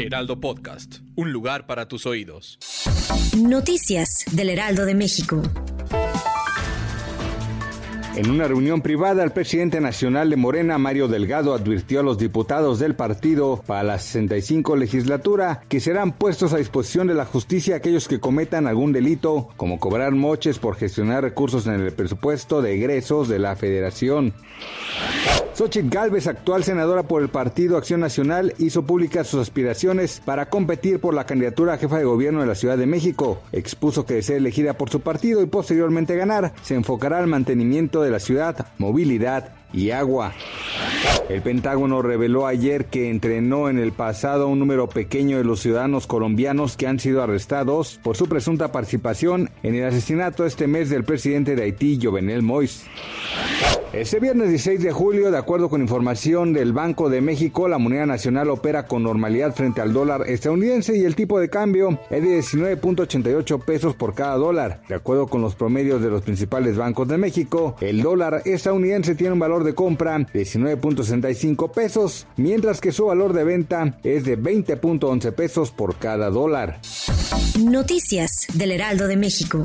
Heraldo Podcast, un lugar para tus oídos. Noticias del Heraldo de México. En una reunión privada, el presidente nacional de Morena, Mario Delgado, advirtió a los diputados del partido para la 65 legislatura que serán puestos a disposición de la justicia aquellos que cometan algún delito, como cobrar moches por gestionar recursos en el presupuesto de egresos de la federación. Xochitl Gálvez, actual senadora por el Partido Acción Nacional, hizo públicas sus aspiraciones para competir por la candidatura a jefa de gobierno de la Ciudad de México. Expuso que de ser elegida por su partido y posteriormente ganar, se enfocará al mantenimiento de la ciudad, movilidad y agua. El Pentágono reveló ayer que entrenó en el pasado un número pequeño de los ciudadanos colombianos que han sido arrestados por su presunta participación en el asesinato este mes del presidente de Haití, Jovenel Moïse. Este viernes 16 de julio, de acuerdo con información del Banco de México, la moneda nacional opera con normalidad frente al dólar estadounidense y el tipo de cambio es de 19.88 pesos por cada dólar. De acuerdo con los promedios de los principales bancos de México, el dólar estadounidense tiene un valor de compra de 19.65 pesos, mientras que su valor de venta es de 20.11 pesos por cada dólar. Noticias del Heraldo de México.